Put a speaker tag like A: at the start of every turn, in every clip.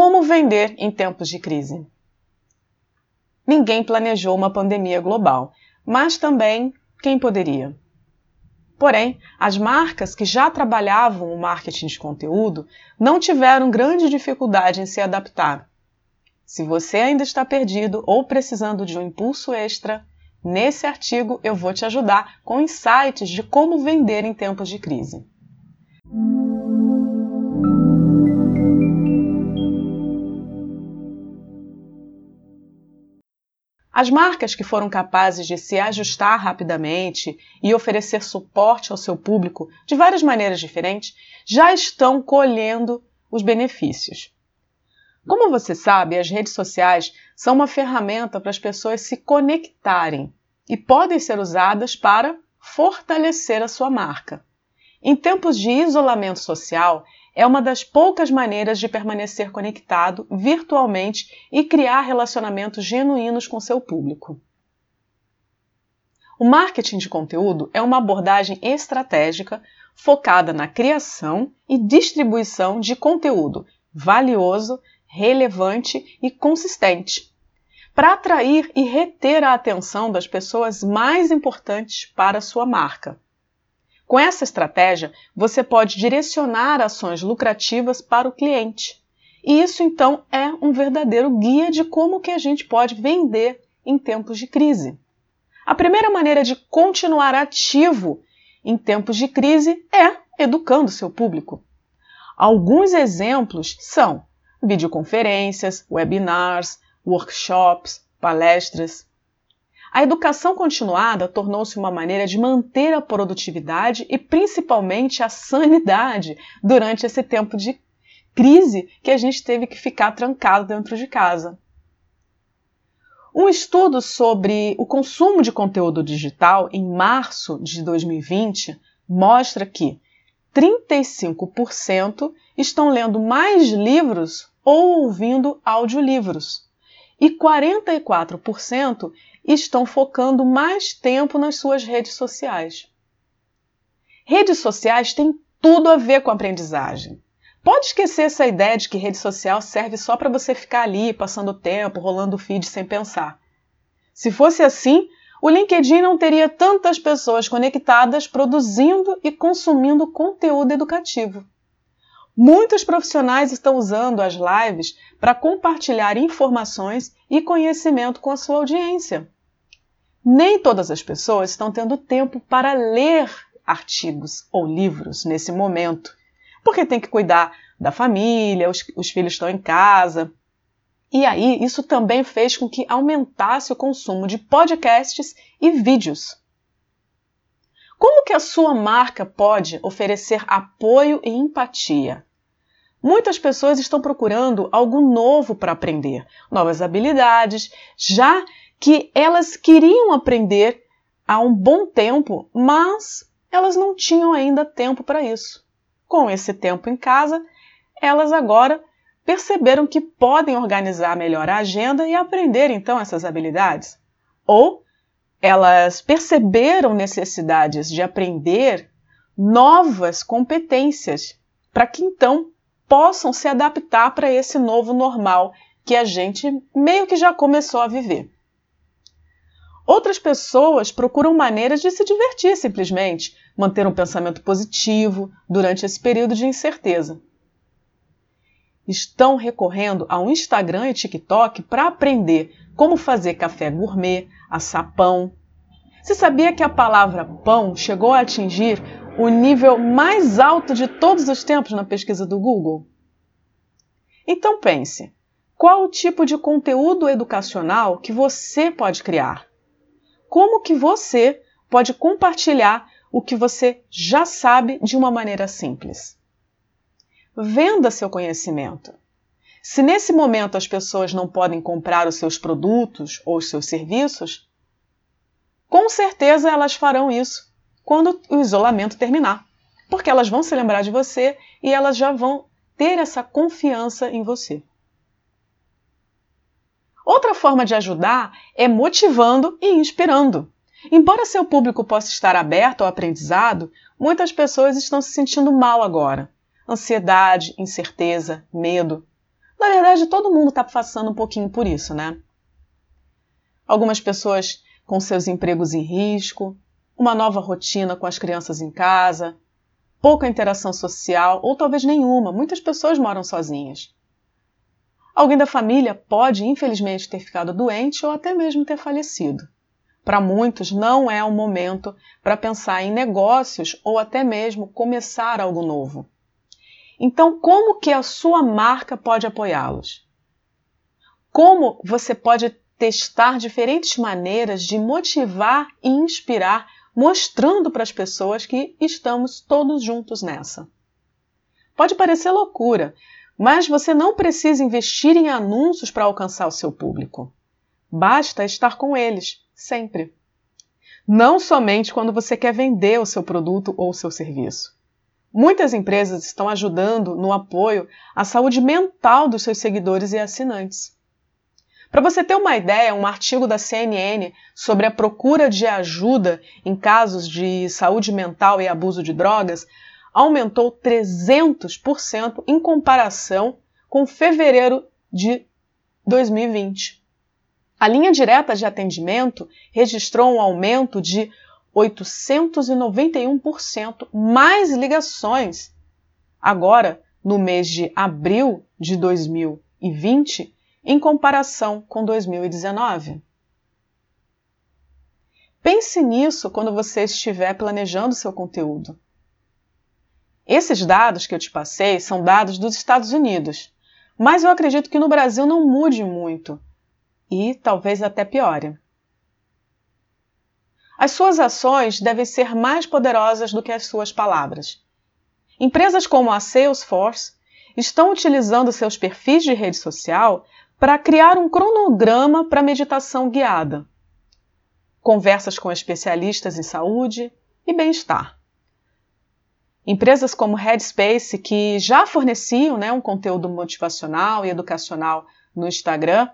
A: Como vender em tempos de crise? Ninguém planejou uma pandemia global, mas também quem poderia? Porém, as marcas que já trabalhavam o marketing de conteúdo não tiveram grande dificuldade em se adaptar. Se você ainda está perdido ou precisando de um impulso extra, nesse artigo eu vou te ajudar com insights de como vender em tempos de crise. As marcas que foram capazes de se ajustar rapidamente e oferecer suporte ao seu público de várias maneiras diferentes já estão colhendo os benefícios. Como você sabe, as redes sociais são uma ferramenta para as pessoas se conectarem e podem ser usadas para fortalecer a sua marca. Em tempos de isolamento social, é uma das poucas maneiras de permanecer conectado virtualmente e criar relacionamentos genuínos com seu público. O marketing de conteúdo é uma abordagem estratégica focada na criação e distribuição de conteúdo valioso, relevante e consistente, para atrair e reter a atenção das pessoas mais importantes para sua marca. Com essa estratégia, você pode direcionar ações lucrativas para o cliente. E isso então é um verdadeiro guia de como que a gente pode vender em tempos de crise. A primeira maneira de continuar ativo em tempos de crise é educando seu público. Alguns exemplos são videoconferências, webinars, workshops, palestras. A educação continuada tornou-se uma maneira de manter a produtividade e principalmente a sanidade durante esse tempo de crise que a gente teve que ficar trancado dentro de casa. Um estudo sobre o consumo de conteúdo digital em março de 2020 mostra que 35% estão lendo mais livros ou ouvindo audiolivros e 44% estão focando mais tempo nas suas redes sociais. Redes sociais têm tudo a ver com aprendizagem. Pode esquecer essa ideia de que rede social serve só para você ficar ali passando tempo, rolando o feed sem pensar. Se fosse assim, o LinkedIn não teria tantas pessoas conectadas produzindo e consumindo conteúdo educativo. Muitos profissionais estão usando as lives para compartilhar informações e conhecimento com a sua audiência. Nem todas as pessoas estão tendo tempo para ler artigos ou livros nesse momento, porque tem que cuidar da família, os, os filhos estão em casa. E aí, isso também fez com que aumentasse o consumo de podcasts e vídeos. Como que a sua marca pode oferecer apoio e empatia? Muitas pessoas estão procurando algo novo para aprender, novas habilidades, já que elas queriam aprender há um bom tempo, mas elas não tinham ainda tempo para isso. Com esse tempo em casa, elas agora perceberam que podem organizar melhor a agenda e aprender então essas habilidades. Ou elas perceberam necessidades de aprender novas competências para que então possam se adaptar para esse novo normal que a gente meio que já começou a viver. Outras pessoas procuram maneiras de se divertir simplesmente, manter um pensamento positivo durante esse período de incerteza. Estão recorrendo ao Instagram e TikTok para aprender como fazer café gourmet, assar pão. Você sabia que a palavra pão chegou a atingir o nível mais alto de todos os tempos na pesquisa do Google? Então pense, qual o tipo de conteúdo educacional que você pode criar? como que você pode compartilhar o que você já sabe de uma maneira simples. Venda seu conhecimento. Se nesse momento as pessoas não podem comprar os seus produtos ou os seus serviços, com certeza elas farão isso quando o isolamento terminar, porque elas vão se lembrar de você e elas já vão ter essa confiança em você. Outra forma de ajudar é motivando e inspirando. Embora seu público possa estar aberto ao aprendizado, muitas pessoas estão se sentindo mal agora. Ansiedade, incerteza, medo. Na verdade, todo mundo está passando um pouquinho por isso, né? Algumas pessoas com seus empregos em risco, uma nova rotina com as crianças em casa, pouca interação social ou talvez nenhuma. Muitas pessoas moram sozinhas. Alguém da família pode, infelizmente, ter ficado doente ou até mesmo ter falecido. Para muitos, não é o momento para pensar em negócios ou até mesmo começar algo novo. Então, como que a sua marca pode apoiá-los? Como você pode testar diferentes maneiras de motivar e inspirar, mostrando para as pessoas que estamos todos juntos nessa? Pode parecer loucura, mas você não precisa investir em anúncios para alcançar o seu público. Basta estar com eles, sempre. Não somente quando você quer vender o seu produto ou o seu serviço. Muitas empresas estão ajudando no apoio à saúde mental dos seus seguidores e assinantes. Para você ter uma ideia, um artigo da CNN sobre a procura de ajuda em casos de saúde mental e abuso de drogas aumentou 300% em comparação com fevereiro de 2020. A linha direta de atendimento registrou um aumento de 891% mais ligações. Agora, no mês de abril de 2020, em comparação com 2019. Pense nisso quando você estiver planejando seu conteúdo. Esses dados que eu te passei são dados dos Estados Unidos, mas eu acredito que no Brasil não mude muito e talvez até piore. As suas ações devem ser mais poderosas do que as suas palavras. Empresas como a Salesforce estão utilizando seus perfis de rede social para criar um cronograma para meditação guiada, conversas com especialistas em saúde e bem-estar. Empresas como Headspace, que já forneciam né, um conteúdo motivacional e educacional no Instagram,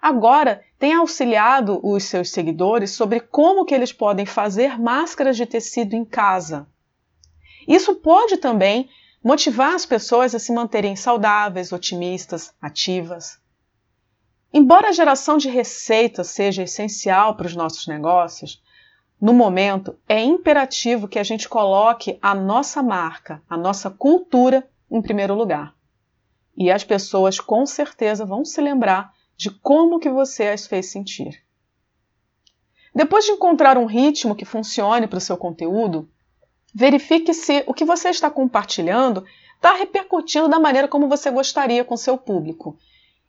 A: agora tem auxiliado os seus seguidores sobre como que eles podem fazer máscaras de tecido em casa. Isso pode também motivar as pessoas a se manterem saudáveis, otimistas, ativas. Embora a geração de receitas seja essencial para os nossos negócios, no momento é imperativo que a gente coloque a nossa marca, a nossa cultura em primeiro lugar. E as pessoas com certeza vão se lembrar de como que você as fez sentir. Depois de encontrar um ritmo que funcione para o seu conteúdo, verifique se o que você está compartilhando está repercutindo da maneira como você gostaria com seu público.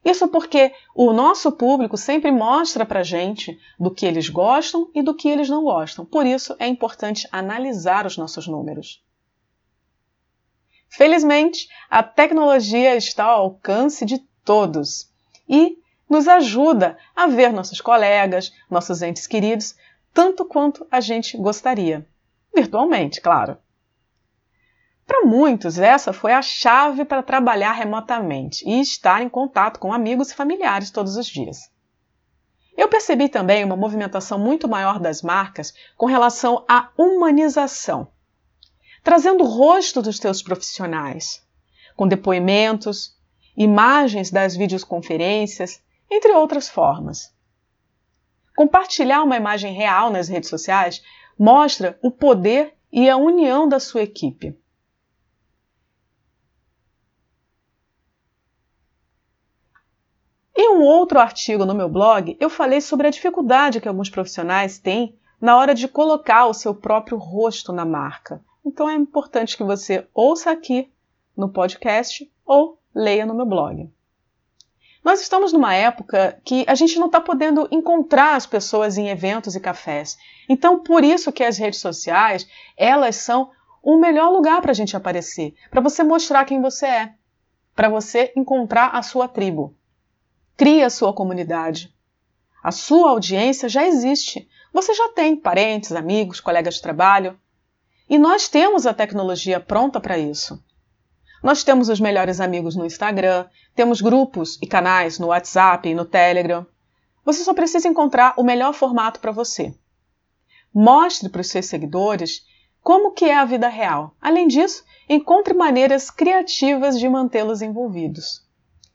A: Isso porque o nosso público sempre mostra para gente do que eles gostam e do que eles não gostam. Por isso é importante analisar os nossos números. Felizmente, a tecnologia está ao alcance de todos e nos ajuda a ver nossos colegas, nossos entes queridos, tanto quanto a gente gostaria. Virtualmente, claro. Para muitos, essa foi a chave para trabalhar remotamente e estar em contato com amigos e familiares todos os dias. Eu percebi também uma movimentação muito maior das marcas com relação à humanização, trazendo o rosto dos seus profissionais, com depoimentos, imagens das videoconferências entre outras formas. Compartilhar uma imagem real nas redes sociais mostra o poder e a união da sua equipe. Em um outro artigo no meu blog, eu falei sobre a dificuldade que alguns profissionais têm na hora de colocar o seu próprio rosto na marca. Então é importante que você ouça aqui no podcast ou leia no meu blog. Nós estamos numa época que a gente não está podendo encontrar as pessoas em eventos e cafés. Então, por isso que as redes sociais, elas são o melhor lugar para a gente aparecer, para você mostrar quem você é, para você encontrar a sua tribo. Crie a sua comunidade. A sua audiência já existe. Você já tem parentes, amigos, colegas de trabalho. E nós temos a tecnologia pronta para isso. Nós temos os melhores amigos no Instagram, temos grupos e canais no WhatsApp e no Telegram. Você só precisa encontrar o melhor formato para você. Mostre para os seus seguidores como que é a vida real. Além disso, encontre maneiras criativas de mantê-los envolvidos.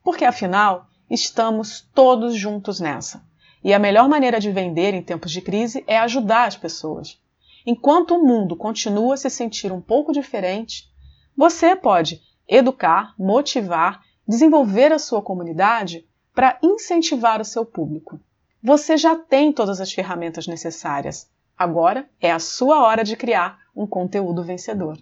A: Porque afinal, estamos todos juntos nessa. E a melhor maneira de vender em tempos de crise é ajudar as pessoas. Enquanto o mundo continua a se sentir um pouco diferente, você pode educar, motivar, desenvolver a sua comunidade para incentivar o seu público. Você já tem todas as ferramentas necessárias. Agora é a sua hora de criar um conteúdo vencedor.